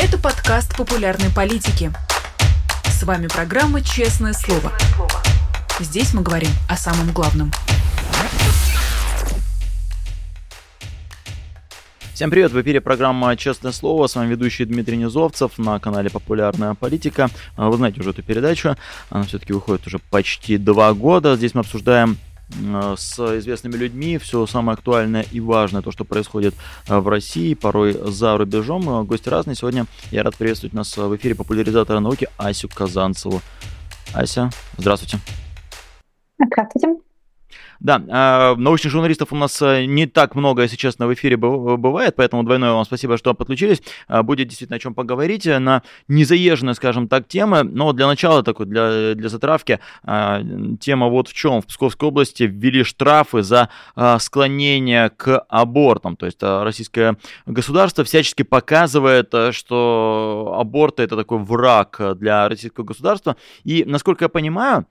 Это подкаст популярной политики. С вами программа «Честное слово». Здесь мы говорим о самом главном. Всем привет, в эфире программа «Честное слово», с вами ведущий Дмитрий Низовцев на канале «Популярная политика». А, вы знаете уже эту передачу, она все-таки выходит уже почти два года. Здесь мы обсуждаем с известными людьми, все самое актуальное и важное, то, что происходит э, в России, порой за рубежом. Э, гости разные. Сегодня я рад приветствовать нас в эфире популяризатора науки Асю Казанцеву. Ася, здравствуйте. Здравствуйте. Да, а, научных журналистов у нас э, не так много, если честно, в эфире бывает, поэтому двойное вам спасибо, что подключились. А, будет действительно о чем поговорить на незаезженные, скажем так, темы. Но для начала, такой, для, для затравки, а, тема вот в чем. В Псковской области ввели штрафы за склонение к абортам. То есть российское государство всячески показывает, э, что аборты это такой враг для российского государства. И, насколько я понимаю,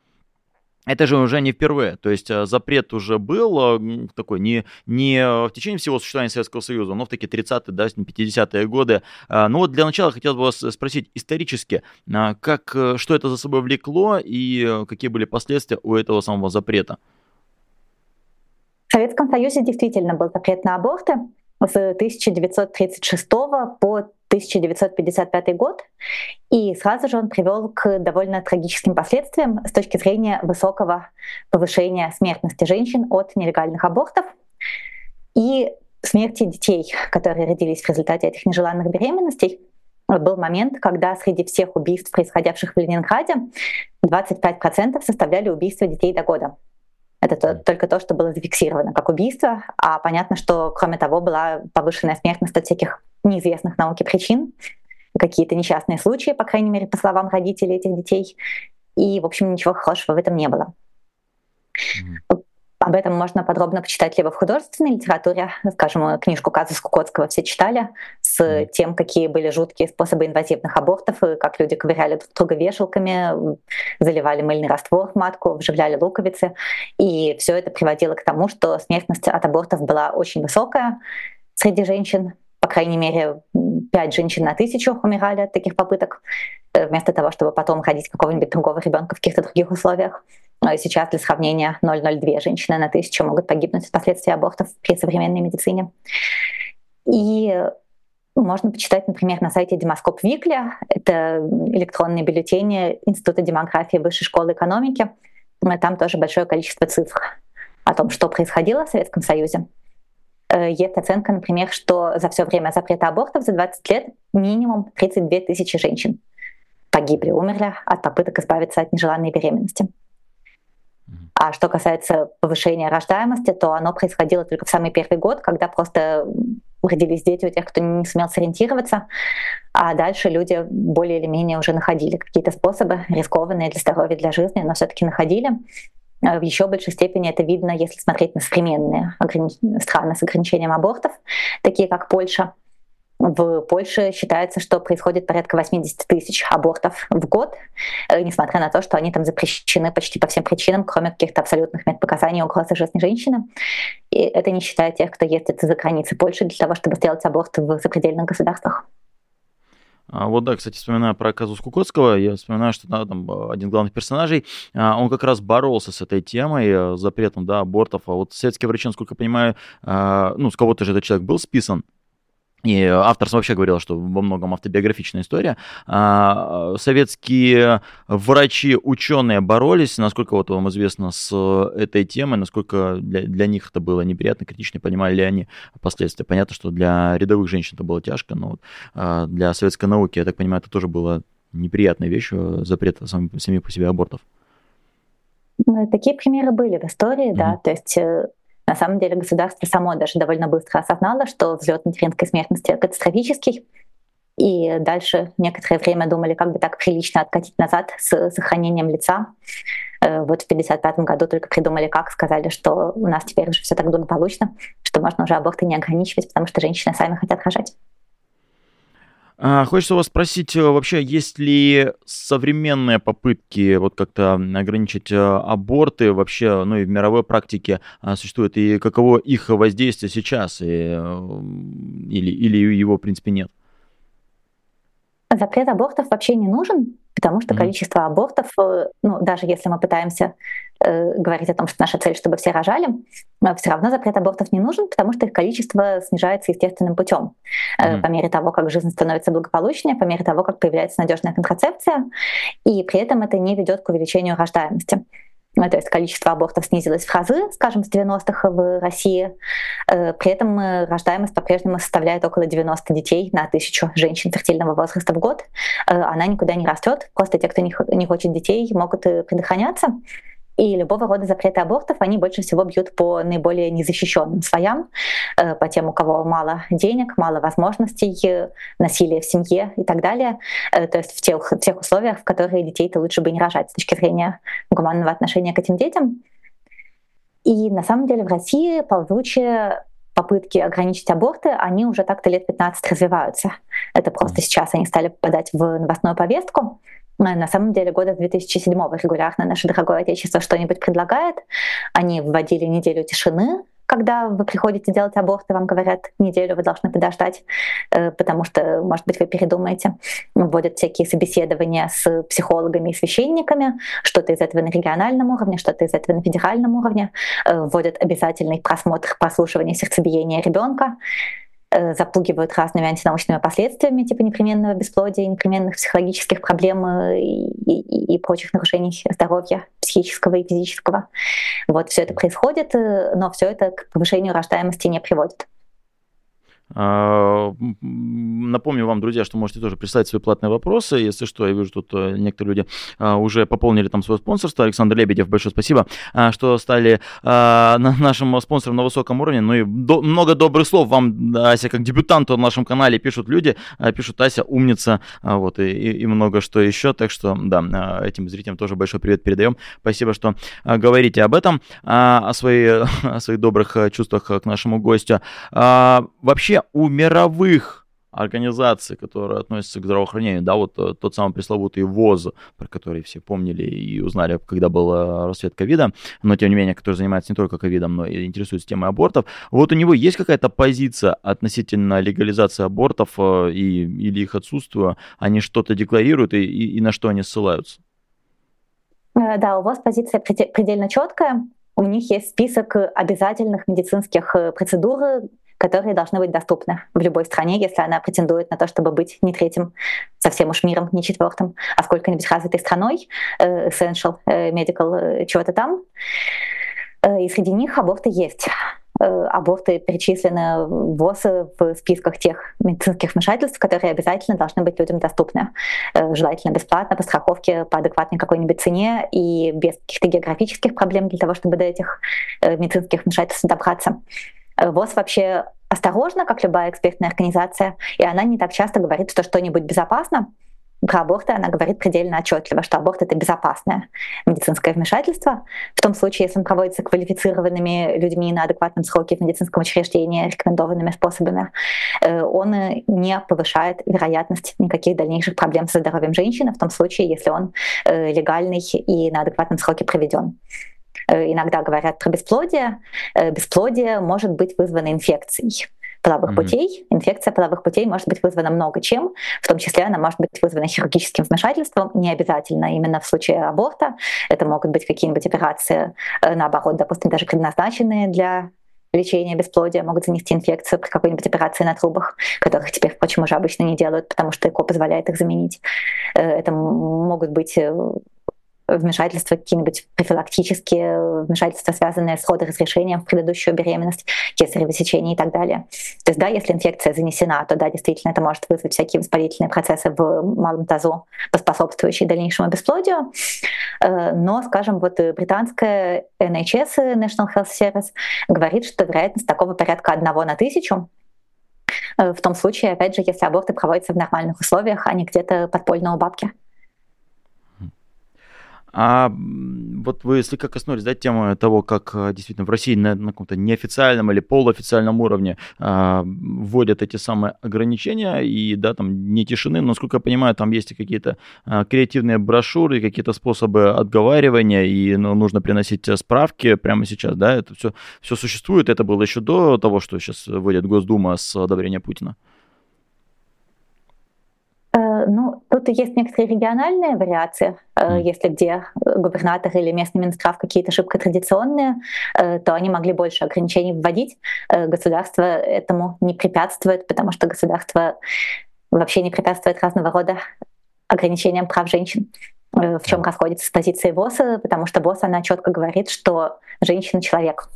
это же уже не впервые. То есть э, запрет уже был э, такой не, не в течение всего существования Советского Союза, но в такие 30-е, да, 50-е годы. Но вот для начала хотелось бы вас спросить исторически, как, э, что это за собой влекло и какие были последствия у этого самого запрета? В Советском Союзе действительно был запрет на аборты с 1936 по 1955 год, и сразу же он привел к довольно трагическим последствиям с точки зрения высокого повышения смертности женщин от нелегальных абортов и смерти детей, которые родились в результате этих нежеланных беременностей. Был момент, когда среди всех убийств, происходивших в Ленинграде, 25% составляли убийства детей до года. Это то, только то, что было зафиксировано как убийство, а понятно, что кроме того была повышенная смертность от всяких неизвестных науке причин, какие-то несчастные случаи, по крайней мере, по словам родителей этих детей. И, в общем, ничего хорошего в этом не было. Mm-hmm. Об этом можно подробно почитать либо в художественной литературе, скажем, книжку Каза Скукотского все читали, с тем, какие были жуткие способы инвазивных абортов, и как люди ковыряли друг друга вешалками, заливали мыльный раствор в матку, вживляли луковицы. И все это приводило к тому, что смертность от абортов была очень высокая среди женщин, по крайней мере, пять женщин на тысячу умирали от таких попыток, э, вместо того, чтобы потом ходить какого-нибудь другого ребенка в каких-то других условиях. Но и сейчас для сравнения 0,02 женщины на тысячу могут погибнуть от последствий абортов при современной медицине. И можно почитать, например, на сайте Демоскоп Викли, это электронные бюллетени Института демографии Высшей школы экономики. Там тоже большое количество цифр о том, что происходило в Советском Союзе. Э, есть оценка, например, что за все время запрета абортов за 20 лет минимум 32 тысячи женщин погибли, умерли от попыток избавиться от нежеланной беременности. А что касается повышения рождаемости, то оно происходило только в самый первый год, когда просто родились дети у тех, кто не сумел сориентироваться, а дальше люди более или менее уже находили какие-то способы, рискованные для здоровья, для жизни, но все-таки находили. В еще большей степени это видно, если смотреть на современные страны с ограничением абортов, такие как Польша. В Польше считается, что происходит порядка 80 тысяч абортов в год, э, несмотря на то, что они там запрещены почти по всем причинам, кроме каких-то абсолютных медпоказаний угрозы жизни женщины. И это не считая тех, кто ездит за границы Польши для того, чтобы сделать аборт в запредельных государствах. А вот да, кстати, вспоминая про казус Кукотского, я вспоминаю, что да, там один из главных персонажей, а, он как раз боролся с этой темой, э, запретом да, абортов. А вот советские врачи, насколько я понимаю, а, ну, с кого-то же этот человек был списан, и автор вообще говорил, что во многом автобиографичная история. А, советские врачи, ученые боролись, насколько вот вам известно, с этой темой, насколько для, для них это было неприятно, критично, понимали ли они последствия. Понятно, что для рядовых женщин это было тяжко, но вот а, для советской науки, я так понимаю, это тоже была неприятная вещь, э, запрет сам, сами по себе абортов. Ну, такие примеры были в истории, mm-hmm. да, то есть э, на самом деле государство само даже довольно быстро осознало, что взлет материнской смертности катастрофический, и дальше некоторое время думали, как бы так прилично откатить назад с сохранением лица. Э, вот в 1955 году только придумали, как сказали, что у нас теперь уже все так благополучно, что можно уже аборты не ограничивать, потому что женщины сами хотят рожать. А, хочется вас спросить, э, вообще, есть ли современные попытки вот как-то ограничить э, аборты вообще, ну и в мировой практике а, существует, и каково их воздействие сейчас, и, или, или его, в принципе, нет? Запрет абортов вообще не нужен, потому что mm-hmm. количество абортов, э, ну, даже если мы пытаемся говорить о том, что наша цель, чтобы все рожали, все равно запрет абортов не нужен, потому что их количество снижается естественным путем. Mm-hmm. По мере того, как жизнь становится благополучнее, по мере того, как появляется надежная контрацепция, и при этом это не ведет к увеличению рождаемости. Ну, то есть количество абортов снизилось в разы, скажем, с 90-х в России. Э, при этом рождаемость по-прежнему составляет около 90 детей на тысячу женщин фертильного возраста в год. Э, она никуда не растет, просто те, кто не хочет детей, могут предохраняться. И любого рода запреты абортов, они больше всего бьют по наиболее незащищенным слоям, э, по тем, у кого мало денег, мало возможностей, насилие в семье и так далее. Э, то есть в тех, в тех условиях, в которые детей-то лучше бы не рожать с точки зрения гуманного отношения к этим детям. И на самом деле в России ползучие попытки ограничить аборты, они уже так-то лет 15 развиваются. Это просто сейчас они стали попадать в новостную повестку. На самом деле года 2007 регулярно наше дорогое отечество что-нибудь предлагает. Они вводили неделю тишины, когда вы приходите делать аборт, и вам говорят, неделю вы должны подождать, э, потому что, может быть, вы передумаете. Вводят всякие собеседования с психологами и священниками, что-то из этого на региональном уровне, что-то из этого на федеральном уровне. Э, вводят обязательный просмотр прослушивания сердцебиения ребенка. Э, запугивают разными антинаучными последствиями, типа непременного бесплодия, непременных психологических проблем э, и, и, и прочих нарушений здоровья психического и физического. Вот все это происходит, э, но все это к повышению рождаемости не приводит. А, напомню вам, друзья, что можете тоже прислать свои платные вопросы. Если что, я вижу, тут э, некоторые люди а, уже пополнили там свое спонсорство. Александр Лебедев, большое спасибо, а, что стали нашим спонсором на высоком уровне. Ну и много добрых слов вам, Ася, как дебютанту на нашем канале пишут люди, пишут Ася, умница, вот, и, и много что еще. Так что, да, этим зрителям тоже большой привет передаем. Спасибо, что говорите об этом, о, своей, о своих добрых чувствах к нашему гостю. Вообще, у мировых организаций, которые относятся к здравоохранению, да, вот э, тот самый пресловутый ВОЗ, про который все помнили и узнали, когда был э, расцвет ковида, но тем не менее, который занимается не только ковидом, но и интересуется темой абортов, вот у него есть какая-то позиция относительно легализации абортов э, и, или их отсутствия, они что-то декларируют и, и, и на что они ссылаются? Да, у вас позиция предельно четкая. У них есть список обязательных медицинских процедур, которые должны быть доступны в любой стране, если она претендует на то, чтобы быть не третьим совсем уж миром, не четвертым, а сколько-нибудь развитой страной, э, essential, э, medical, э, чего-то там. И среди них аборты есть аборты перечислены в ВОЗ в списках тех медицинских вмешательств, которые обязательно должны быть людям доступны. Желательно бесплатно, по страховке, по адекватной какой-нибудь цене и без каких-то географических проблем для того, чтобы до этих медицинских вмешательств добраться. ВОЗ вообще осторожна, как любая экспертная организация, и она не так часто говорит, что что-нибудь безопасно. Про аборты она говорит предельно отчетливо, что аборт это безопасное медицинское вмешательство. В том случае, если он проводится квалифицированными людьми на адекватном сроке в медицинском учреждении, рекомендованными способами, э, он не повышает вероятность никаких дальнейших проблем со здоровьем женщины, в том случае, если он э, легальный и на адекватном сроке проведен. Э, иногда говорят про бесплодие. Э, бесплодие может быть вызвано инфекцией половых mm-hmm. путей. Инфекция половых путей может быть вызвана много чем, в том числе она может быть вызвана хирургическим вмешательством, не обязательно именно в случае аборта. Это могут быть какие-нибудь операции, э, наоборот, допустим, даже предназначенные для лечения бесплодия могут занести инфекцию при какой-нибудь операции на трубах, которых теперь, впрочем, уже обычно не делают, потому что ЭКО позволяет их заменить. Это могут быть вмешательства, какие-нибудь профилактические вмешательства, связанные с родоразрешением в предыдущую беременность, кесарево сечение и так далее. То есть, да, если инфекция занесена, то да, действительно, это может вызвать всякие воспалительные процессы в малом тазу, поспособствующие дальнейшему бесплодию. Э, но, скажем, вот британская NHS, National Health Service, говорит, что вероятность такого порядка одного на тысячу, э, в том случае, опять же, если аборты проводятся в нормальных условиях, а не где-то подпольно у бабки. А вот вы слегка коснулись, да, темы того, как э, действительно в России на, на каком-то неофициальном или полуофициальном уровне а, вводят эти самые ограничения и, да, там не тишины, но, насколько я понимаю, там есть какие-то а, креативные брошюры, какие-то способы отговаривания, и ну, нужно приносить справки прямо сейчас, да, это все, все существует, это было еще до того, что сейчас вводит Госдума с одобрения Путина. Ну, тут есть некоторые региональные вариации. Mm. Если где губернатор или местный Минздрав какие-то шибко традиционные, то они могли больше ограничений вводить. Государство этому не препятствует, потому что государство вообще не препятствует разного рода ограничениям прав женщин в чем расходится с позицией ВОЗ, потому что ВОЗ, она четко говорит, что женщина человек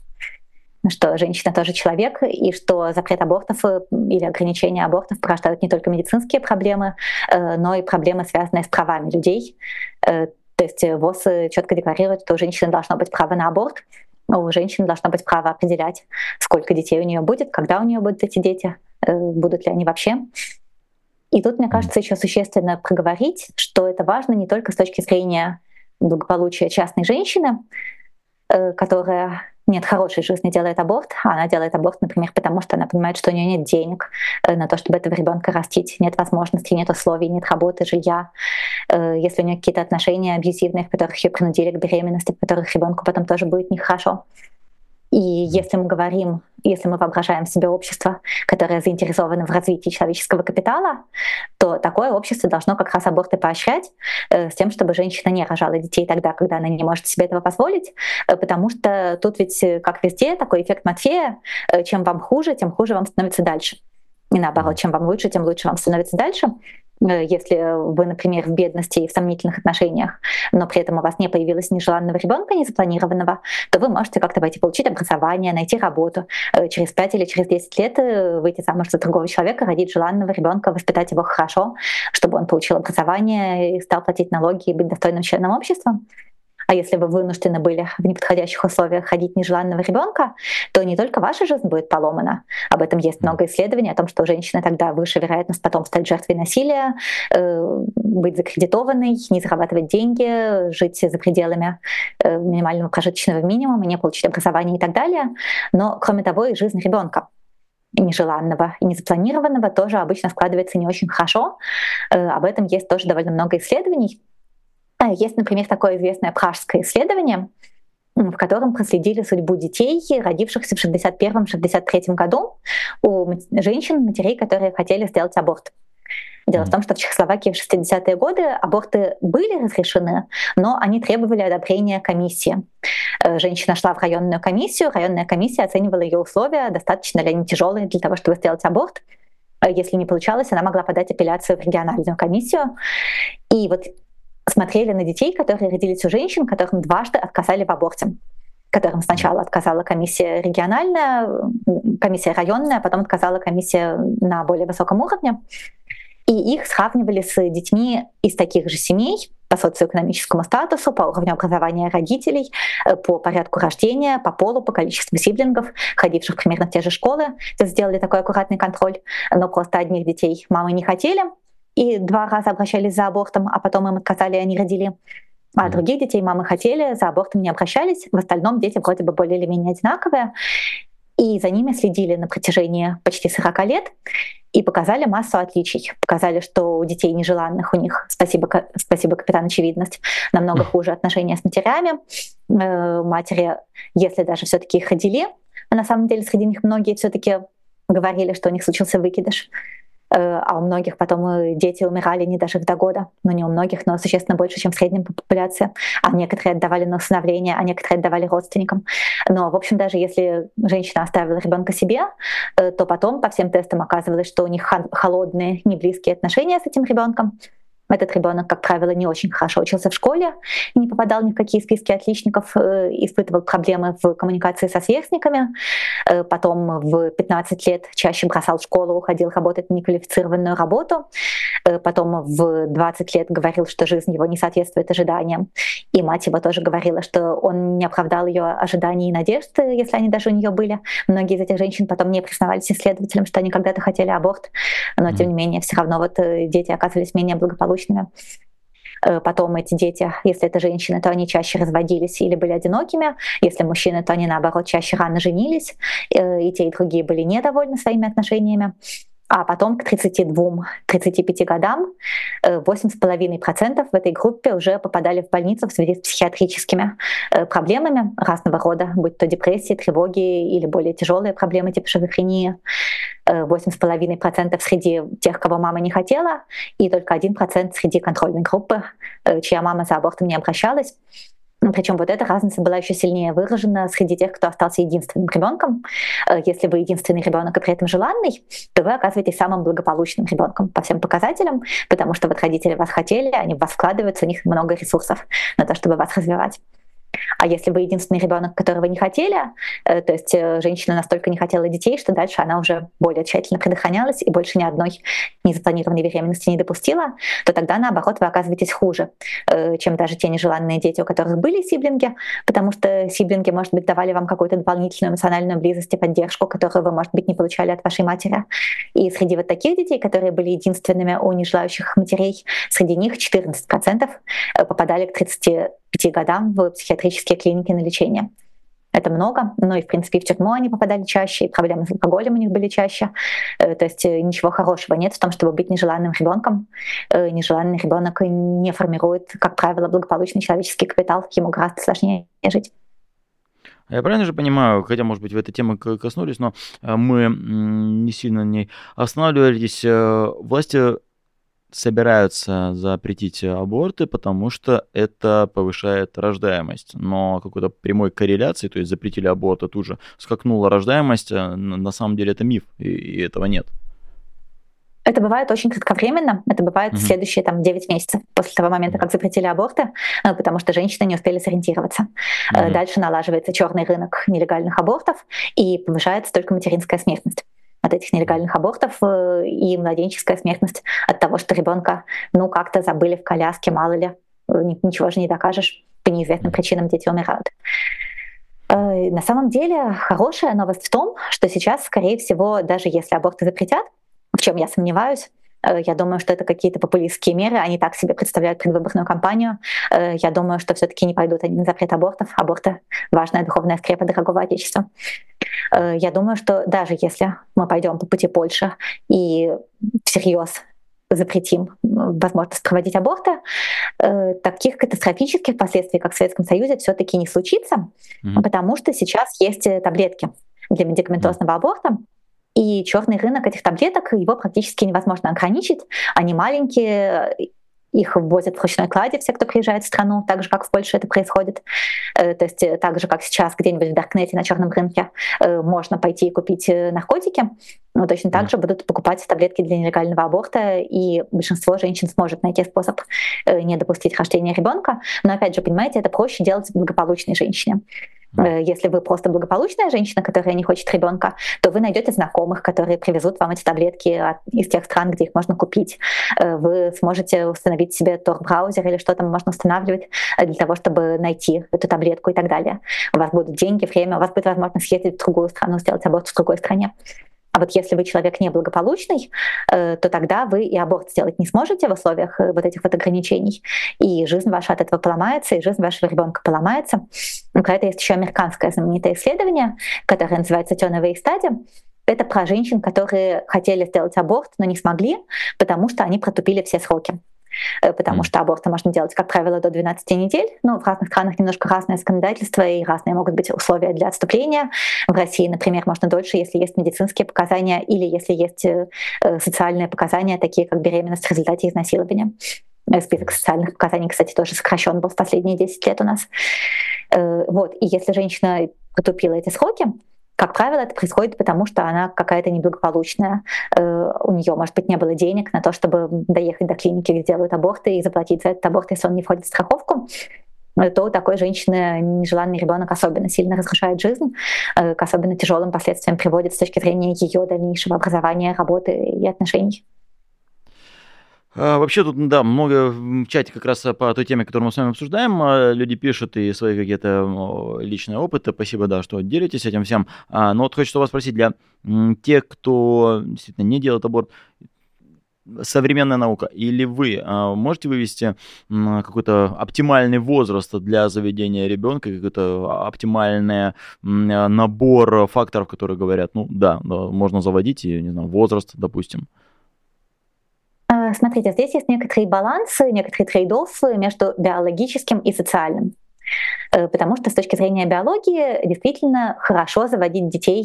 что женщина тоже человек, и что запрет абортов э, или ограничение абортов порождают не только медицинские проблемы, э, но и проблемы, связанные с правами людей. Э, то есть ВОЗ четко декларирует, что у женщины должно быть право на аборт, у женщины должно быть право определять, сколько детей у нее будет, когда у нее будут эти дети, будут ли они вообще. И тут, мне кажется, еще существенно проговорить, что это важно не только с точки зрения благополучия частной женщины, которая нет хорошей жизни, делает аборт, а она делает аборт, например, потому что она понимает, что у нее нет денег э, на то, чтобы этого ребенка растить, нет возможностей, нет условий, нет работы, жилья. Э, если у нее какие-то отношения абьюзивные, в которых ее принудили к беременности, в которых ребенку потом тоже будет нехорошо. И если мы говорим, если мы воображаем себе общество, которое заинтересовано в развитии человеческого капитала, то такое общество должно как раз аборты поощрять э, с тем, чтобы женщина не рожала детей тогда, когда она не может себе этого позволить, э, потому что тут ведь, э, как везде, такой эффект Матфея, э, чем вам хуже, тем хуже вам становится дальше. И наоборот, чем вам лучше, тем лучше вам становится дальше. Э, если вы, например, в бедности и в сомнительных отношениях, но при этом у вас не появилось нежеланного ребенка, незапланированного, то вы можете как-то пойти получить образование, найти работу, э, через 5 или через 10 лет э, выйти замуж за другого человека, родить желанного ребенка, воспитать его хорошо, чтобы он получил образование и стал платить налоги и быть достойным членом общества. А если вы вынуждены были в неподходящих условиях ходить нежеланного ребенка, то не только ваша жизнь будет поломана. Об этом есть много исследований о том, что у женщины тогда выше вероятность потом стать жертвой насилия, э, быть закредитованной, не зарабатывать деньги, жить за пределами э, минимального прожиточного минимума, не получить образование и так далее. Но, кроме того, и жизнь ребенка нежеланного и незапланированного тоже обычно складывается не очень хорошо. Э, об этом есть тоже довольно много исследований. Есть, например, такое известное пражское исследование, в котором проследили судьбу детей, родившихся в 61-63 году у женщин, матерей, которые хотели сделать аборт. Дело mm-hmm. в том, что в Чехословакии в 60-е годы аборты были разрешены, но они требовали одобрения комиссии. Э, женщина шла в районную комиссию, районная комиссия оценивала ее условия, достаточно ли они тяжелые для того, чтобы сделать аборт. Э, если не получалось, она могла подать апелляцию в региональную комиссию. И вот смотрели на детей, которые родились у женщин, которым дважды отказали в аборте которым сначала отказала комиссия региональная, комиссия районная, а потом отказала комиссия на более высоком уровне. И их сравнивали с детьми из таких же семей по социоэкономическому статусу, по уровню образования родителей, э, по порядку рождения, по полу, по количеству сиблингов, ходивших примерно в те же школы. То сделали такой аккуратный контроль. Но просто одних детей мамы не хотели, и два раза обращались за абортом, а потом им отказали, и они родили. А mm других детей мамы хотели, за абортом не обращались. В остальном дети вроде бы более или менее одинаковые. И за ними следили на протяжении почти 40 лет и показали массу отличий. Показали, что у детей нежеланных у них, спасибо, спасибо капитан Очевидность, намного хуже отношения с матерями. Э, матери, если даже все-таки их родили, а на самом деле среди них многие все-таки говорили, что у них случился выкидыш. Э, а у многих потом дети умирали не даже до года, но не у многих, но существенно больше, чем в среднем по популяции. А некоторые отдавали на усыновление, а некоторые отдавали родственникам. Но, в общем, даже если женщина оставила ребенка себе, э, то потом по всем тестам оказывалось, что у них холодные, неблизкие отношения с этим ребенком, этот ребенок, как правило, не очень хорошо учился в школе, не попадал ни в какие списки отличников, э, испытывал проблемы в коммуникации со сверстниками. Э, потом в 15 лет чаще бросал школу, уходил работать на неквалифицированную работу. Э, потом в 20 лет говорил, что жизнь его не соответствует ожиданиям. И мать его тоже говорила, что он не оправдал ее ожиданий и надежд, если они даже у нее были. Многие из этих женщин потом не признавались исследователям, что они когда-то хотели аборт, но тем не менее все равно вот дети оказывались менее благополучными благополучными. Э, потом эти дети, если это женщины, то они чаще разводились или были одинокими. Если мужчины, то они, наоборот, чаще рано женились. Э, и те, и другие были недовольны своими отношениями. А потом к 32-35 годам 8,5% в этой группе уже попадали в больницу в связи с психиатрическими проблемами разного рода, будь то депрессии, тревоги или более тяжелые проблемы типа шизофрении. 8,5% среди тех, кого мама не хотела, и только 1% среди контрольной группы, чья мама за абортом не обращалась. Ну, Причем вот эта разница была еще сильнее выражена среди тех, кто остался единственным ребенком. Э, если вы единственный ребенок и при этом желанный, то вы оказываетесь самым благополучным ребенком по всем показателям, потому что вот родители вас хотели, они в вас вкладываются, у них много ресурсов на то, чтобы вас развивать. А если вы единственный ребенок, которого не хотели, э, то есть э, женщина настолько не хотела детей, что дальше она уже более тщательно предохранялась и больше ни одной незапланированной беременности не допустила, то тогда, наоборот, вы оказываетесь хуже, э, чем даже те нежеланные дети, у которых были сиблинги, потому что сиблинги, может быть, давали вам какую-то дополнительную эмоциональную близость и поддержку, которую вы, может быть, не получали от вашей матери. И среди вот таких детей, которые были единственными у нежелающих матерей, среди них 14% попадали к 30 пяти годам в психиатрические клиники на лечение. Это много, но и, в принципе, и в тюрьму они попадали чаще, и проблемы с алкоголем у них были чаще. Э, то есть э, ничего хорошего нет в том, чтобы быть нежеланным ребенком. Э, нежеланный ребенок не формирует, как правило, благополучный человеческий капитал, ему гораздо сложнее жить. Я правильно же понимаю, хотя, может быть, в этой теме коснулись, но мы не сильно на ней останавливались. Власти собираются запретить аборты, потому что это повышает рождаемость. Но какой-то прямой корреляции, то есть запретили аборт, а тут же скакнула рождаемость, э, на самом деле это миф, и этого нет. Это бывает очень кратковременно, это бывает mm-hmm. следующие там, 9 месяцев после того момента, как запретили аборты, э, потому что женщины не успели сориентироваться. Mm-hmm. Дальше налаживается черный рынок нелегальных абортов и повышается только материнская смертность от этих нелегальных абортов э, и младенческая смертность от того, что ребенка ну как-то забыли в коляске, мало ли, э, ничего же не докажешь, по неизвестным причинам дети умирают. Э, на самом деле хорошая новость в том, что сейчас, скорее всего, даже если аборты запретят, в чем я сомневаюсь, я думаю, что это какие-то популистские меры, они так себе представляют предвыборную кампанию. Э, я думаю, что все-таки не пойдут они на запрет абортов. Аборты — важная духовная скрепа дорогого Отечества. Э, я думаю, что даже если мы пойдем по пути Польши и всерьез запретим возможность проводить аборты, таких катастрофических последствий, как в Советском Союзе, все-таки не случится, mm-hmm. потому что сейчас есть таблетки для медикаментозного mm-hmm. аборта, и черный рынок этих таблеток, его практически невозможно ограничить. Они маленькие, их ввозят в ручной кладе все, кто приезжает в страну, так же, как в Польше это происходит. Э, то есть э, так же, как сейчас где-нибудь в Даркнете на черном рынке э, можно пойти и купить наркотики, но точно так же будут покупать таблетки для нелегального аборта, и большинство женщин сможет найти способ не допустить рождения ребенка. Но опять же, понимаете, это проще делать благополучной женщине. Э, если вы просто благополучная женщина, которая не хочет ребенка, то вы найдете знакомых, которые привезут вам эти таблетки из тех стран, где их можно купить. Э, вы сможете установить себе Tor-браузер или что там можно устанавливать э, для того, чтобы найти эту таблетку и так далее. У вас будут деньги, время, у вас будет возможность съездить в другую страну, сделать аборт в другой стране. А вот если вы человек неблагополучный, э, то тогда вы и аборт сделать не сможете в условиях э, вот этих вот ограничений. И жизнь ваша от этого поломается, и жизнь вашего ребенка поломается. Про это есть еще американское знаменитое исследование, которое называется «Теновые стадии». Это про женщин, которые хотели сделать аборт, но не смогли, потому что они протупили все сроки. Э, потому что аборты можно делать, как правило, до 12 недель. Но в разных странах немножко разное законодательство и разные могут быть условия для отступления. В России, например, можно дольше, если есть медицинские показания или если есть э, э, социальные показания, такие как беременность в результате изнасилования. Список социальных показаний, кстати, тоже сокращен был в последние 10 лет у нас. Вот. И если женщина потупила эти сроки, как правило, это происходит потому, что она какая-то неблагополучная. Э, у нее, может быть, не было денег на то, чтобы доехать до клиники, где делают аборты, и заплатить за этот аборт, если он не входит в страховку то у такой женщины нежеланный ребенок особенно сильно разрушает жизнь, э, к особенно тяжелым последствиям приводит с точки зрения ее дальнейшего образования, работы и отношений. А, вообще тут, да, много в чате как раз по той теме, которую мы с вами обсуждаем. А, люди пишут и свои какие-то личные опыты. Спасибо, да, что делитесь этим всем. А, но вот хочу вас спросить, для тех, кто действительно не делает аборт, современная наука, или вы можете вывести какой-то оптимальный возраст для заведения ребенка, какой-то оптимальный набор факторов, которые говорят, ну да, можно заводить, и, не знаю, возраст, допустим? А, смотрите, здесь есть некоторые балансы, некоторые трейд-оффы между биологическим и социальным. Э, потому что с точки зрения биологии действительно хорошо заводить детей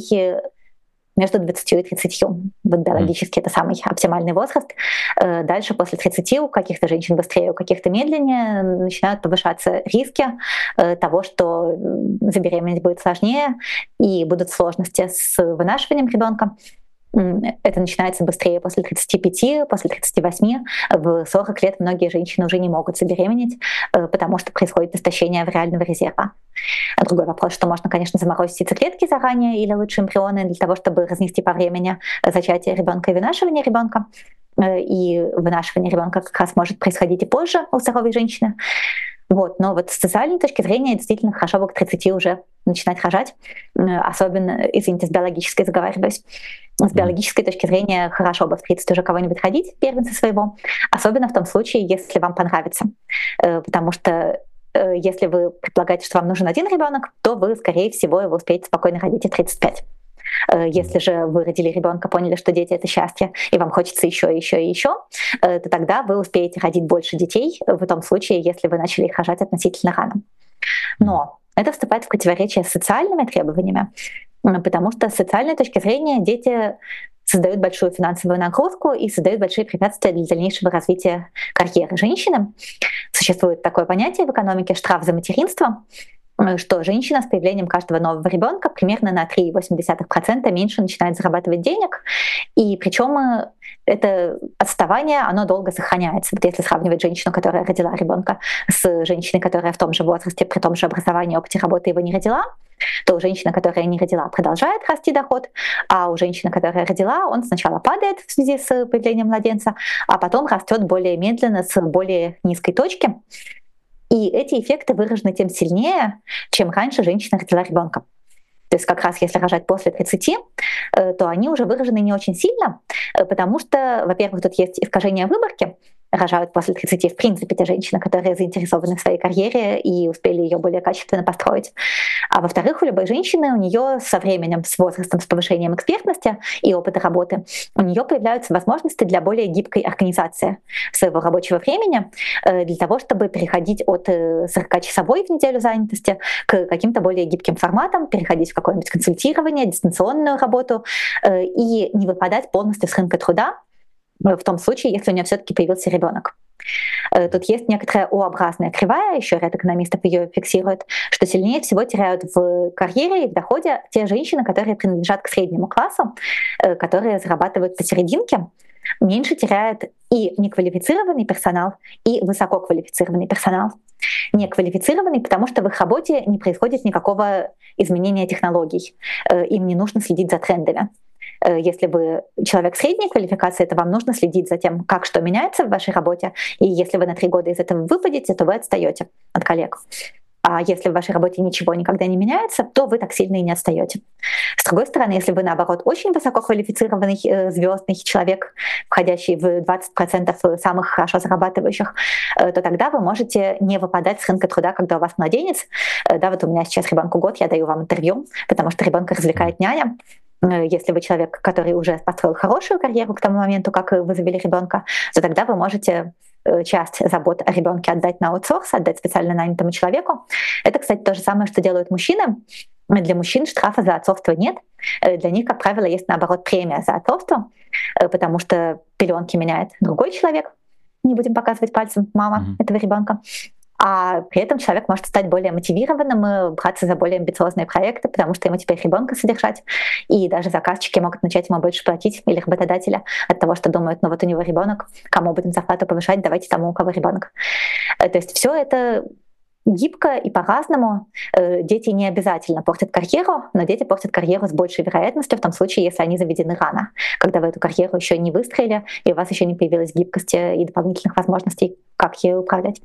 между 20 и 30. Вот биологически mm. это самый оптимальный возраст. Э, дальше после 30 у каких-то женщин быстрее, у каких-то медленнее начинают повышаться риски э, того, что забеременеть будет сложнее и будут сложности с вынашиванием ребенка это начинается быстрее после 35, после 38. В 40 лет многие женщины уже не могут забеременеть, э, потому что происходит истощение авриального резерва. Другой вопрос, что можно, конечно, заморозить яйцеклетки заранее или лучше эмбрионы для того, чтобы разнести по времени зачатие ребенка и вынашивание ребенка. Э, и вынашивание ребенка как раз может происходить и позже у здоровой женщины. Вот. Но вот с социальной точки зрения действительно хорошо бы к 30 уже начинать рожать, э, особенно, извините, с биологической заговариваюсь. С биологической точки зрения хорошо бы в 30 уже кого-нибудь ходить, первенца своего, особенно в том случае, если вам понравится. Э, потому что э, если вы предполагаете, что вам нужен один ребенок, то вы, скорее всего, его успеете спокойно родить и 35. Если же вы родили ребенка, поняли, что дети это счастье, и вам хочется еще, еще и еще, то тогда вы успеете родить больше детей в том случае, если вы начали их рожать относительно рано. Но это вступает в противоречие с социальными требованиями, потому что с социальной точки зрения дети создают большую финансовую нагрузку и создают большие препятствия для дальнейшего развития карьеры женщины. Существует такое понятие в экономике штраф за материнство, что женщина с появлением каждого нового ребенка примерно на 3,8% меньше начинает зарабатывать денег. И причем э, это отставание, оно долго сохраняется. Вот если сравнивать женщину, которая родила ребенка, с женщиной, которая в том же возрасте, при том же образовании, опыте работы его не родила, то у женщины, которая не родила, продолжает расти доход, а у женщины, которая родила, он сначала падает в связи с появлением младенца, а потом растет более медленно с более низкой точки. И эти эффекты выражены тем сильнее, чем раньше женщина родила ребенка. То есть как раз если рожать после 30, э, то они уже выражены не очень сильно, э, потому что, во-первых, тут есть искажение выборки, рожают после 30, в принципе, те женщины, которые заинтересованы в своей карьере и успели ее более качественно построить. А во-вторых, у любой женщины, у нее со временем, с возрастом, с повышением экспертности и опыта работы, у нее появляются возможности для более гибкой организации своего рабочего времени, э, для того, чтобы переходить от 40-часовой э, в неделю занятости к каким-то более гибким форматам, переходить в какое-нибудь консультирование, дистанционную работу э, и не выпадать полностью с рынка труда, в том случае, если у нее все-таки появился ребенок. Э, тут есть некоторая O-образная кривая, еще ряд экономистов ее фиксирует, что сильнее всего теряют в карьере и в доходе те женщины, которые принадлежат к среднему классу, э, которые зарабатывают посерединке, меньше теряет и неквалифицированный персонал, и высококвалифицированный персонал. Неквалифицированный, потому что в их работе не происходит никакого изменения технологий. Э, им не нужно следить за трендами. Э, если вы человек средней квалификации, то вам нужно следить за тем, как что меняется в вашей работе. И если вы на три года из этого выпадете, то вы отстаете от коллег. А если в вашей работе ничего никогда не меняется, то вы так сильно и не отстаете. С другой стороны, если вы, наоборот, очень высококвалифицированный э, звездный человек, входящий в 20% самых хорошо зарабатывающих, э, то тогда вы можете не выпадать с рынка труда, когда у вас младенец. Э, да, вот у меня сейчас ребенку год, я даю вам интервью, потому что ребенка развлекает няня. Э, если вы человек, который уже построил хорошую карьеру к тому моменту, как вы завели ребенка, то тогда вы можете э, часть забот о ребенке отдать на аутсорс, отдать специально нанятому человеку. Это, кстати, то же самое, что делают мужчины. Для мужчин штрафа за отцовство нет. Э, для них, как правило, есть, наоборот, премия за отцовство, потому что пеленки меняет другой человек. Не будем показывать пальцем мама mm-hmm. этого ребенка а при этом человек может стать более мотивированным и браться за более амбициозные проекты, потому что ему теперь ребенка содержать, и даже заказчики могут начать ему больше платить, или работодателя от того, что думают, ну вот у него ребенок, кому будем зарплату повышать, давайте тому, у кого ребенок. Э, то есть все это гибко и по-разному. Э, дети не обязательно портят карьеру, но дети портят карьеру с большей вероятностью в том случае, если они заведены рано, когда вы эту карьеру еще не выстроили, и у вас еще не появилась гибкости и дополнительных возможностей, как ею управлять.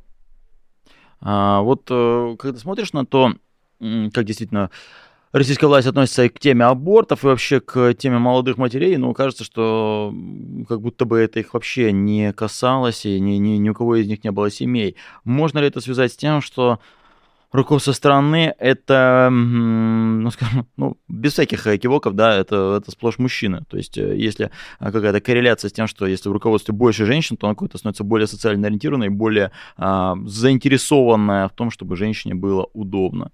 А, вот э, когда смотришь на то, как действительно российская власть относится и к теме абортов, и вообще к теме молодых матерей, но кажется, что как будто бы это их вообще не касалось, и ни, ни, ни у кого из них не было семей. Можно ли это связать с тем, что руководство страны это, ну, скажем, ну, без всяких экивоков, да, это, это сплошь мужчины. То есть, э, если какая-то корреляция с тем, что если в руководстве больше женщин, то оно какое-то становится более социально ориентированное, более а, заинтересованное в том, чтобы женщине было удобно.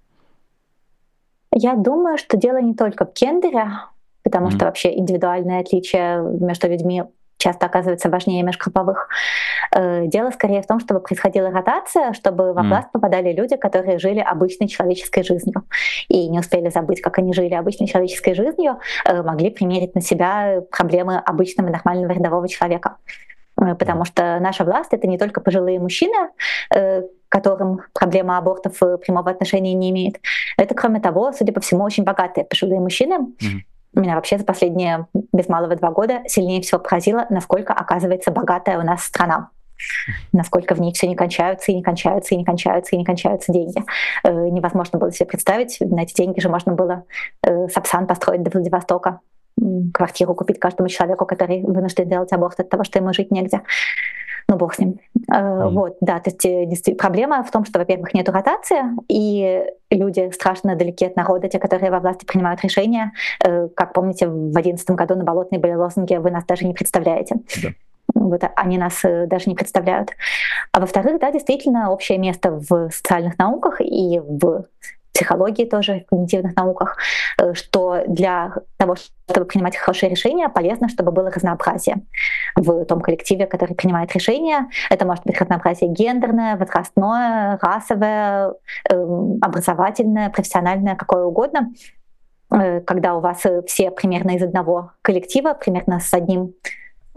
Я думаю, что дело не только в гендере, потому mm-hmm. что вообще индивидуальные отличия между людьми часто оказывается важнее межгрупповых. Э, дело скорее в том, чтобы происходила ротация, чтобы во власть попадали люди, которые жили обычной человеческой жизнью. И не успели забыть, как они жили обычной человеческой жизнью, э, могли примерить на себя проблемы обычного нормального рядового человека. Э, потому что наша власть это не только пожилые мужчины, которым проблема абортов прямого отношения не имеет. Это, кроме того, судя по всему, очень богатые пожилые мужчины, mm-hmm меня вообще за последние без малого два года сильнее всего поразило, насколько оказывается богатая у нас страна насколько в ней все не кончаются и не кончаются и не кончаются и не кончаются деньги. Э, невозможно было себе представить, на эти деньги же можно было э, Сапсан построить до Владивостока, квартиру купить каждому человеку, который вынужден делать аборт от того, что ему жить негде ну бог с ним. Mm. Вот, да, то есть э, проблема в том, что, во-первых, нет ротации, и люди страшно далеки от народа, те, которые во власти принимают решения. Э, как помните, в 2011 году на Болотной были лозунги «Вы нас даже не представляете». Да. Вот они нас даже не представляют. А во-вторых, да, действительно, общее место в социальных науках и в психологии тоже, в когнитивных науках, э, что для того, чтобы принимать хорошие решения, полезно, чтобы было разнообразие в том коллективе, который принимает решения. Это может быть разнообразие гендерное, возрастное, расовое, эм, образовательное, профессиональное, какое угодно э, когда у вас все примерно из одного коллектива, примерно с одним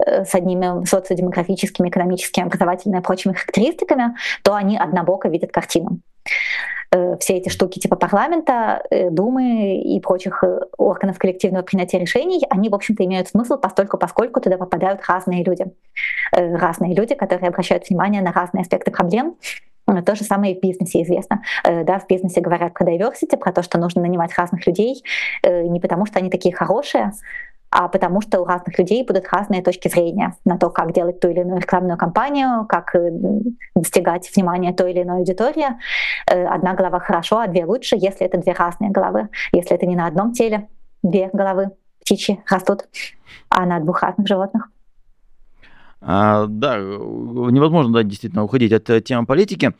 э, с одними социодемографическими, экономическими, образовательными и прочими характеристиками, то они однобоко видят картину. Э, все эти штуки типа парламента, э, Думы и прочих э, органов коллективного принятия решений, они, в общем-то, имеют смысл постольку, поскольку туда попадают разные люди. Разные люди, которые обращают внимание на разные аспекты проблем, то же самое и в бизнесе известно. Да, в бизнесе говорят про diversity, про то, что нужно нанимать разных людей, не потому что они такие хорошие, а потому что у разных людей будут разные точки зрения на то, как делать ту или иную рекламную кампанию, как э, достигать внимания той или иной аудитории. Э, одна голова хорошо, а две лучше, если это две разные головы. Если это не на одном теле две головы птичьи растут, а на двух разных животных. А, да, невозможно да, действительно уходить от э, темы политики.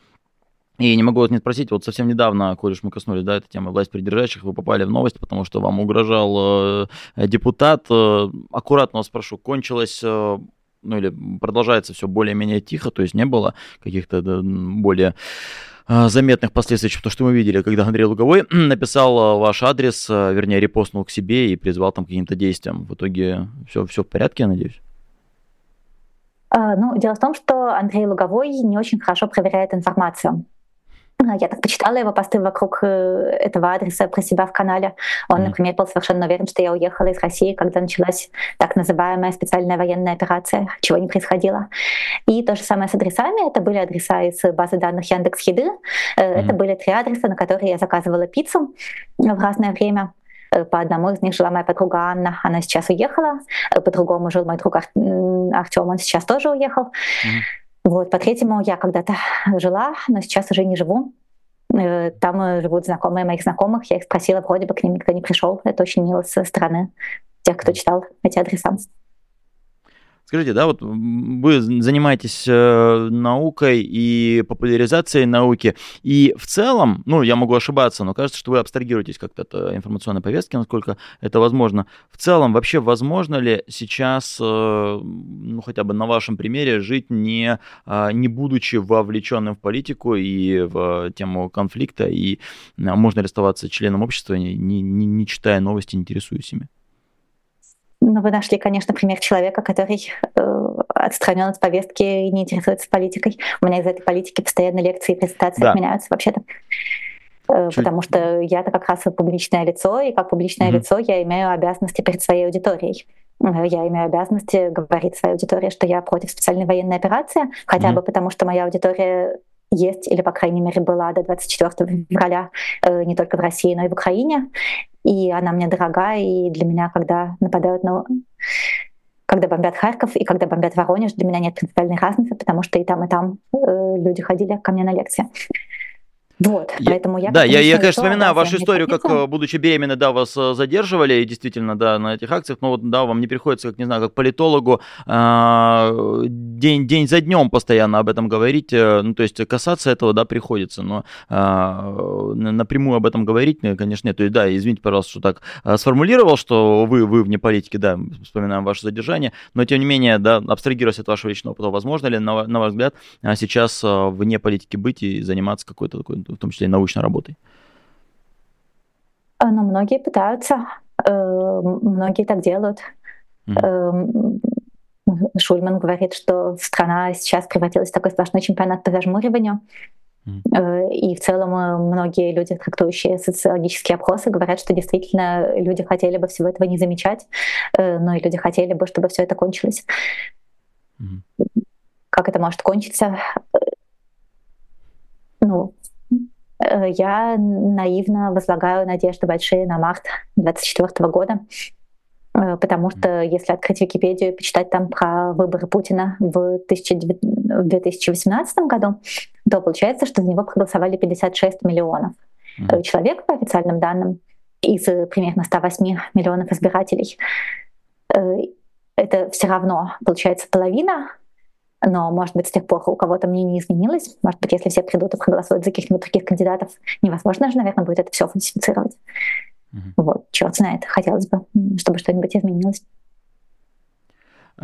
И не могу вас не спросить, вот совсем недавно, коль уж мы коснулись, да, этой темы власть придержащих, вы попали в новость, потому что вам угрожал э, депутат. Э, аккуратно вас спрошу, кончилось э, ну или продолжается все более-менее тихо, то есть не было каких-то более э, заметных последствий, чем то, что мы видели, когда Андрей Луговой написал э, ваш адрес, э, вернее, репостнул к себе и призвал там к каким-то действиям. В итоге все, все в порядке, я надеюсь? А, ну, дело в том, что Андрей Луговой не очень хорошо проверяет информацию. А, я так почитала его посты вокруг э, этого адреса про себя в канале. Он, например, был совершенно уверен, что я уехала из России, когда началась так называемая специальная военная операция, чего не происходило. И то же самое с адресами. Это были адреса из базы данных Яндекс Еды. Mm. Это были три адреса, на которые я заказывала пиццу в разное время. Э, по одному из них жила моя подруга Анна, она сейчас уехала. По другому жил мой друг Артем, он сейчас тоже уехал. Mm. Вот, по третьему я когда-то жила, но сейчас уже не живу. Э, там э, живут знакомые моих знакомых. Я их спросила, вроде бы к ним никто не пришел. Это очень мило со стороны тех, кто читал эти адреса. Скажите, да, вот вы занимаетесь э, наукой и популяризацией науки, и в целом, ну, я могу ошибаться, но кажется, что вы абстрагируетесь как-то от э, информационной повестки, насколько это возможно. В целом, вообще возможно ли сейчас, э, ну, хотя бы на вашем примере, жить не, э, не будучи вовлеченным в политику и в тему конфликта, и э, можно ли оставаться членом общества, не, не, не читая новости, не интересуясь ими? Ну, вы нашли, конечно, пример человека, который э, отстранен от повестки и не интересуется политикой. У меня из этой политики постоянно лекции и презентации да. отменяются вообще-то. Э, потому что я-то как раз публичное лицо, и как публичное mm-hmm. лицо я имею обязанности перед своей аудиторией. Э, я имею обязанности говорить своей аудитории, что я против специальной военной операции, хотя mm-hmm. бы потому, что моя аудитория есть, или, по крайней мере, была до 24 февраля не только в России, но и в Украине. И она мне дорога, и для меня, когда нападают на когда бомбят Харьков и когда бомбят Воронеж, для меня нет принципиальной разницы, потому что и там, и там э, люди ходили ко мне на лекции. Вот, я, поэтому я... Да, я, я, конечно, вспоминаю вашу историю, как, э, будучи беременной, да, вас э, задерживали, и действительно, да, на этих акциях, но вот, да, вам не приходится, как, не знаю, как политологу, э, день, день за днем постоянно об этом говорить, э, ну, то есть касаться этого, да, приходится, но э, напрямую об этом говорить, конечно, нет. То есть, да, извините, пожалуйста, что так сформулировал, что вы, вы вне политики, да, вспоминаем ваше задержание, но, тем не менее, да, абстрагируясь от вашего личного опыта, возможно ли, на, на ваш взгляд, сейчас вне политики быть и заниматься какой-то такой в том числе и научной работой? А, ну, многие пытаются, э, многие так делают. Mm-hmm. Шульман говорит, что страна сейчас превратилась в такой сплошной чемпионат по зажмуриванию. Mm-hmm. И в целом многие люди, трактующие социологические опросы, говорят, что действительно люди хотели бы всего этого не замечать, но и люди хотели бы, чтобы все это кончилось. Mm-hmm. Как это может кончиться? Ну, Э, я наивно возлагаю надежды большие на март 2024 года, э, потому что если открыть Википедию и почитать там про выборы Путина в 2018 году, то получается, что за него проголосовали 56 миллионов mm-hmm. человек по официальным данным из примерно 108 миллионов избирателей. Это все равно получается половина но, может быть, с тех пор у кого-то мнение изменилось. Может быть, если все придут и проголосуют за каких-нибудь других кандидатов, невозможно же, наверное, будет это все фальсифицировать. Mm-hmm. Вот, черт знает, хотелось бы, чтобы что-нибудь изменилось.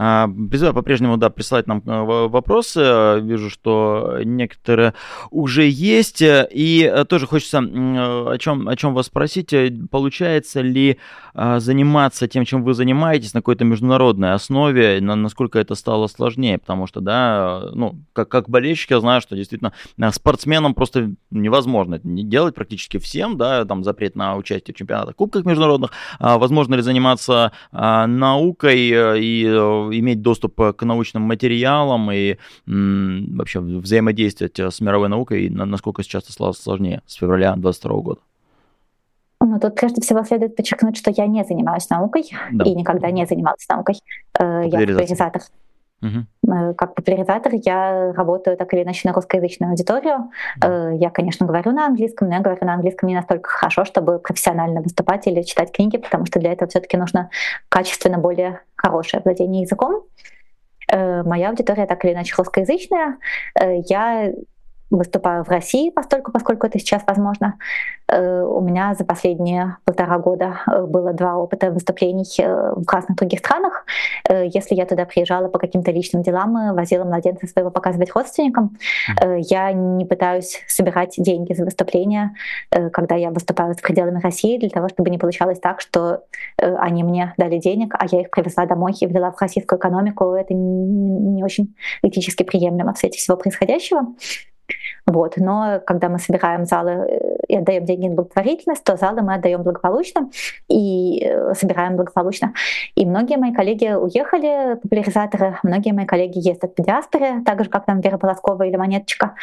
А, призываю по-прежнему, да, присылать нам э, вопросы. Вижу, что некоторые уже есть. И э, тоже хочется о чем, о чем вас спросить. Получается ли а, заниматься тем, чем вы занимаетесь на какой-то международной основе? Насколько это стало сложнее? Потому что, да, ну, как, как болельщик я знаю, что действительно э, спортсменам просто невозможно это не делать практически всем, да, там запрет на участие в чемпионатах, кубках международных. А возможно ли заниматься наукой и иметь доступ э, к научным материалам и вообще взаимодействовать э, с мировой наукой, насколько сейчас это стало сложнее с февраля 2022 года? Ну, тут прежде всего следует подчеркнуть, что я не занимаюсь наукой да. и никогда не занималась наукой. Э, я популяризатор. Угу. Как популяризатор я работаю так или иначе на русскоязычную аудиторию. Да. Я, конечно, говорю на английском, но я говорю на английском не настолько хорошо, чтобы профессионально выступать или читать книги, потому что для этого все-таки нужно качественно более хорошее владение языком. Моя аудитория так или иначе русскоязычная. Я выступаю в России, постольку, поскольку это сейчас возможно. Э, у меня за последние полтора года э, было два опыта выступлений э, в разных других странах. Если я туда приезжала по каким-то личным делам, возила младенца своего показывать родственникам, я не пытаюсь собирать деньги за выступления, когда я выступаю за пределами России, для того, чтобы не получалось так, что они мне дали денег, а я их привезла домой и ввела в российскую экономику. Это не очень этически приемлемо в свете всего происходящего. Вот. Но когда мы собираем залы э, и отдаем деньги на благотворительность, то залы мы отдаем благополучно и э, собираем благополучно. И многие мои коллеги уехали, популяризаторы, многие мои коллеги ездят по диаспоре, так же, как там Вера Полоскова или Монеточка,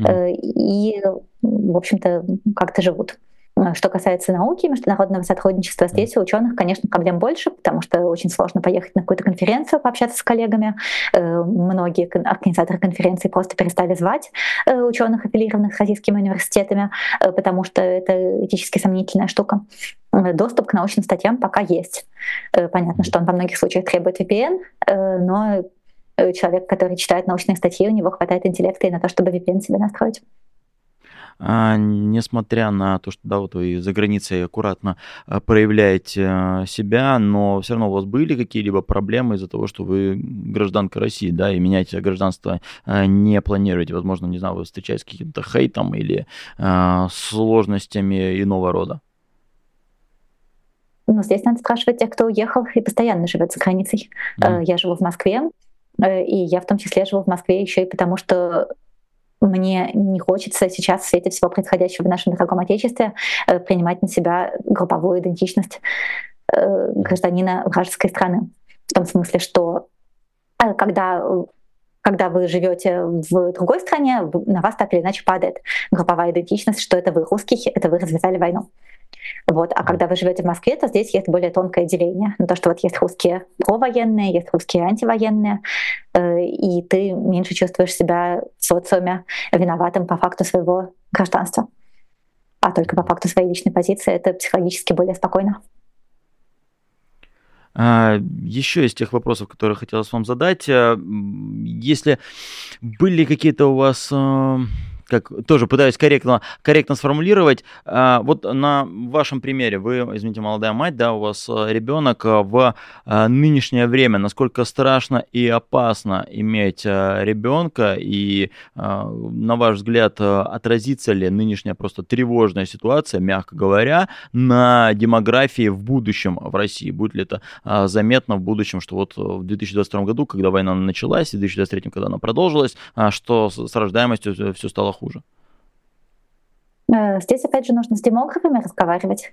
mm. и, в общем-то, как-то живут. Э, что касается науки, международного сотрудничества, здесь у ученых, конечно, проблем больше, потому что очень сложно поехать на какую-то конференцию, пообщаться с коллегами. Э, многие организаторы конференции просто перестали звать э, ученых, аффилированных с российскими университетами, потому что это этически сомнительная штука. Доступ к научным статьям пока есть. Понятно, что он во многих случаях требует VPN, но человек, который читает научные статьи, у него хватает интеллекта и на то, чтобы VPN себе настроить а, несмотря на то, что да, вот вы за границей аккуратно а, проявляете а, себя, но все равно у вас были какие-либо проблемы из-за того, что вы гражданка России, да, и менять гражданство а, не планируете. Возможно, не знаю, вы встречаетесь с каким-то хейтом или а, сложностями иного рода. Ну, здесь надо спрашивать тех, кто уехал и постоянно живет за границей. Mm. Я живу в Москве, э, и я в том числе живу в Москве еще и потому, что мне не хочется сейчас в свете всего происходящего в нашем дорогом Отечестве э, принимать на себя групповую идентичность э, гражданина вражеской страны. В том смысле, что э, когда когда вы живете в другой стране, на вас так или иначе падает групповая идентичность, что это вы русский, это вы развязали войну. Вот. А когда вы живете в Москве, то здесь есть более тонкое деление. Ну, то, что вот есть русские провоенные, есть русские антивоенные, э, и ты меньше чувствуешь себя в социуме виноватым по факту своего гражданства. А только по факту своей личной позиции это психологически более спокойно. А, еще из тех вопросов, которые хотелось вам задать, э, если были какие-то у вас э, как тоже пытаюсь корректно, корректно сформулировать. А, вот на вашем примере, вы, извините, молодая мать, да, у вас э, ребенок э, в э, нынешнее время, насколько страшно и опасно иметь ребенка, и на ваш взгляд, отразится ли нынешняя просто тревожная ситуация, мягко говоря, на демографии в будущем в России? Будет ли это заметно в будущем, что вот в 2022 году, когда война началась, и в 2023, когда она продолжилась, что с рождаемостью все стало хуже? Э, здесь, опять же, нужно с демографами разговаривать.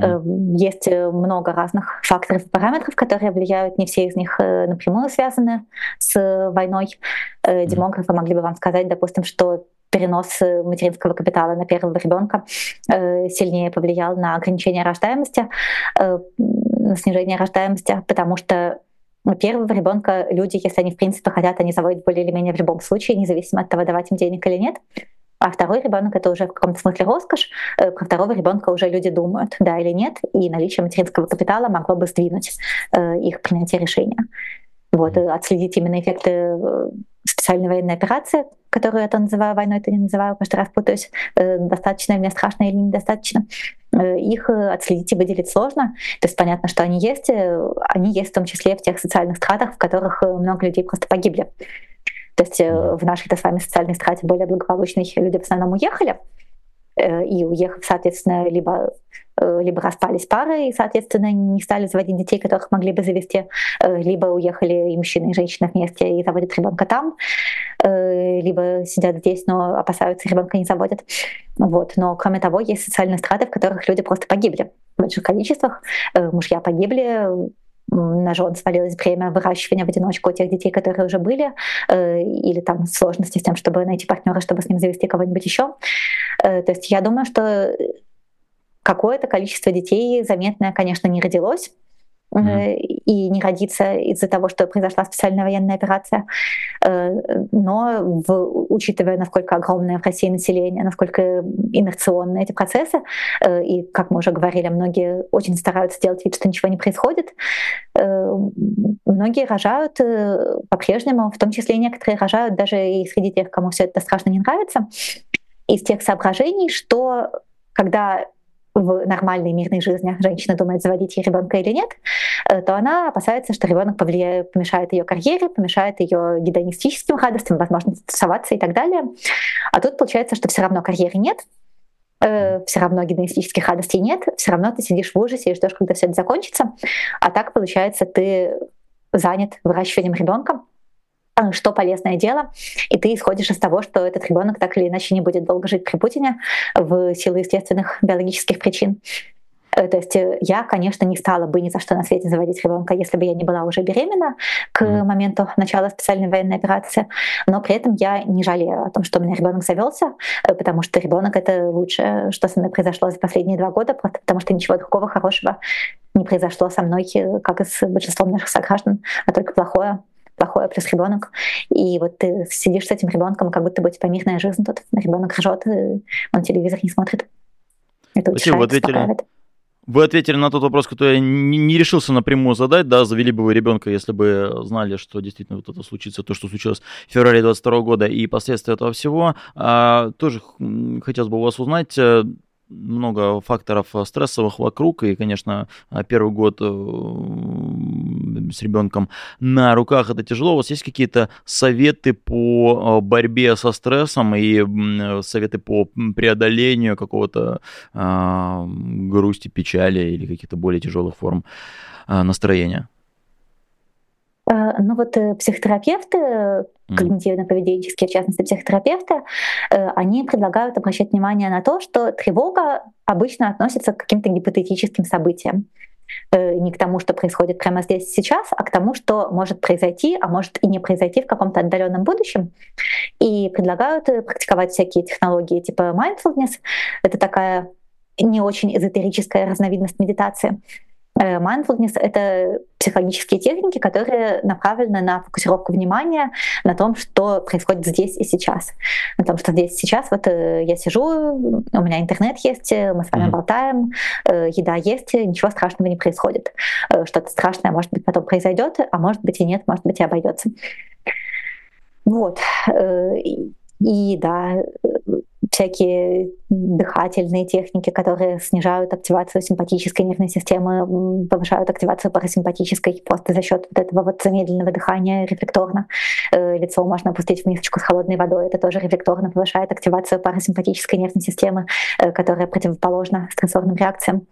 Mm. Есть э, много разных факторов и параметров, которые влияют. Не все из них напрямую связаны с войной. Mm. Демографы могли бы вам сказать, допустим, что перенос материнского капитала на первого ребенка сильнее повлиял на ограничение рождаемости, на снижение рождаемости, потому что первого ребенка люди, если они в принципе хотят, они заводят более или менее в любом случае, независимо от того, давать им денег или нет. А второй ребенок это уже в каком-то смысле роскошь. Э, про второго ребенка уже люди думают, да или нет, и наличие материнского капитала могло бы сдвинуть э, их принятие решения. Вот, отследить именно эффекты э, специальной военной операции, которую я то называю войной, то не называю, каждый раз путаюсь, достаточно мне страшно или недостаточно. Их отследить и выделить сложно. То есть понятно, что они есть. Они есть в том числе в тех социальных стратах, в которых много людей просто погибли. То есть э, в нашей-то с вами социальной страте более благополучные люди в основном уехали, э, и уехав, соответственно, либо э, либо распались пары и, соответственно, не стали заводить детей, которых могли бы завести, либо уехали и мужчина, и женщина вместе и заводят ребенка там, либо сидят здесь, но опасаются, ребенка не заводят. Вот. Но, кроме того, есть социальные страты, в которых люди просто погибли в больших количествах. Мужья погибли, на жен свалилось бремя выращивания в одиночку тех детей, которые уже были, э, или там сложности с тем, чтобы найти партнера, чтобы с ним завести кого-нибудь еще. Э, то есть я думаю, что какое-то количество детей заметное, конечно, не родилось, mm-hmm. и не родиться из-за того, что произошла специальная военная операция. Э, но в, учитывая, насколько огромное в России население, насколько инерционны эти процессы, э, и, как мы уже говорили, многие очень стараются сделать вид, что ничего не происходит, многие рожают по-прежнему, в том числе некоторые рожают даже и среди тех, кому все это страшно не нравится, из тех соображений, что когда в нормальной мирной жизни женщина думает, заводить ей ребенка или нет, э, то она опасается, что ребенок повлияет, помешает ее карьере, помешает ее гедонистическим радостям, возможности тусоваться и так далее. А тут получается, что все равно карьеры нет, э, все равно гедонистических радостей нет, все равно ты сидишь в ужасе и ждешь, когда все это закончится. А так получается, ты занят выращиванием ребенка, что полезное дело, и ты исходишь из того, что этот ребенок так или иначе не будет долго жить при Путине в силу естественных биологических причин. Э, то есть э, я, конечно, не стала бы ни за что на свете заводить ребенка, если бы я не была уже беременна к моменту начала специальной военной операции. Но при этом я не жалею о том, что у меня ребенок завелся, э, потому что ребенок это лучшее, что со мной произошло за последние два года, просто потому что ничего другого хорошего не произошло со мной, как и с большинством наших сограждан, а только плохое плохое плюс ребенок. И вот ты сидишь с этим ребенком, как будто бы у тебя мирная жизнь тут. Ребенок ржет, он телевизор не смотрит. Это Спасибо, вы ответили. Вы ответили на тот вопрос, который я не, не решился напрямую задать, да, завели бы вы ребенка, если бы знали, что действительно вот это случится, то, что случилось в феврале 22 года и последствия этого всего. А, тоже хотелось бы у вас узнать, э, много факторов э, стрессовых вокруг, и, конечно, э, первый год э, с ребенком на руках это тяжело. У вас есть какие-то советы по борьбе со стрессом и советы по преодолению какого-то грусти, печали или каких-то более тяжелых форм настроения? Э, ну вот э, психотерапевты, когнитивно-поведенческие, в частности психотерапевты, э, они предлагают обращать внимание на то, что тревога обычно относится к каким-то гипотетическим событиям. э, не к тому, что происходит прямо здесь сейчас, а к тому, что может произойти, а может и не произойти в каком-то отдаленном будущем. И предлагают э, практиковать всякие технологии типа mindfulness. Это такая не очень эзотерическая разновидность медитации. Э, mindfulness — это психологические техники, которые направлены на фокусировку внимания на том, что происходит здесь и сейчас. На том, что здесь и сейчас вот э, я сижу, у меня интернет есть, мы с вами mm-hmm. болтаем, э, еда есть, ничего страшного не происходит. Что-то страшное, может быть, потом произойдет, а может быть и нет, может быть и обойдется. Вот. И да, всякие дыхательные техники, которые снижают активацию симпатической нервной системы, повышают активацию парасимпатической просто за счет вот этого вот замедленного дыхания рефлекторно. Э, лицо можно опустить в мисочку с холодной водой, это тоже рефлекторно повышает активацию парасимпатической нервной системы, э, которая противоположна стрессорным реакциям.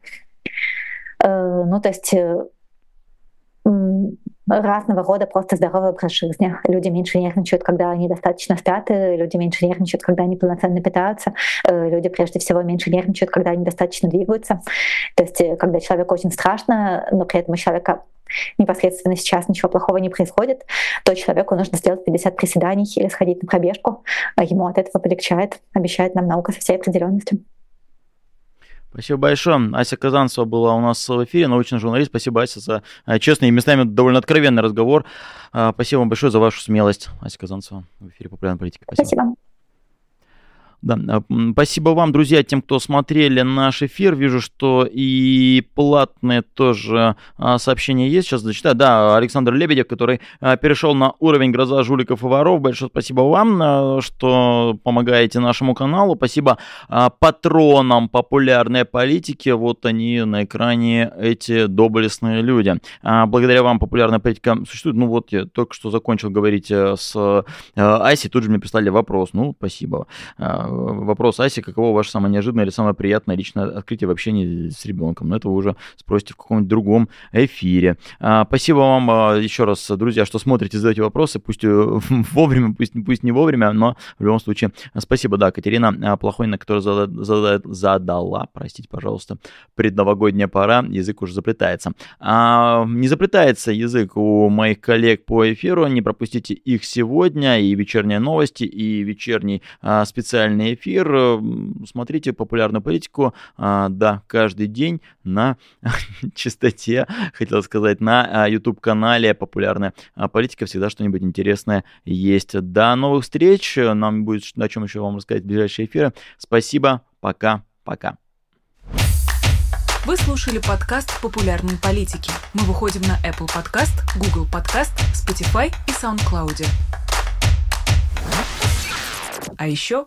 Э, ну, то есть разного рода просто здоровый образ жизни. Люди меньше нервничают, когда они достаточно спят, люди меньше нервничают, когда они полноценно питаются, э, люди прежде всего меньше нервничают, когда они достаточно двигаются. То есть э, когда человеку очень страшно, но при этом у человека непосредственно сейчас ничего плохого не происходит, то человеку нужно сделать 50 приседаний или сходить на пробежку, а ему от этого полегчает, обещает нам наука со всей определенностью. Спасибо большое. Ася Казанцева была у нас в эфире, научный журналист. Спасибо, Ася, за э, честный и местами довольно откровенный разговор. А, спасибо вам большое за вашу смелость, Ася Казанцева в эфире популярной политики. Спасибо. Спасибо. Да, а, спасибо вам, друзья, тем, кто смотрели наш эфир. Вижу, что и платные тоже а, сообщения есть. Сейчас зачитаю. Да, Александр Лебедев, который а, перешел на уровень гроза жуликов и воров. Большое спасибо вам, что помогаете нашему каналу. Спасибо патронам популярной политики. Вот они на экране, эти доблестные люди. Благодаря вам популярная политика существует. Ну вот я только что закончил говорить э, с Айси, тут же мне прислали вопрос. Ну, спасибо вопрос Аси, каково ваше самое неожиданное или самое приятное личное открытие в общении с ребенком. Но это вы уже спросите в каком-нибудь другом эфире. А, спасибо вам а, еще раз, друзья, что смотрите, задаете вопросы, пусть э, вовремя, пусть, пусть не вовремя, но в любом случае спасибо, да, Катерина а, Плохойна, которая задала, задала, простите, пожалуйста, предновогодняя пора, язык уже заплетается. Не заплетается язык у моих коллег по эфиру, не пропустите их сегодня, и вечерние новости, и вечерний специальный специальный эфир. Смотрите популярную политику, а, да, каждый день на частоте, хотел сказать, на а, YouTube-канале «Популярная а, политика». Всегда что-нибудь интересное есть. До новых встреч. Нам будет о чем еще вам рассказать в ближайшие эфиры. Спасибо. Пока. Пока. Вы слушали подкаст «Популярные политики». Мы выходим на Apple Podcast, Google Podcast, Spotify и SoundCloud. А еще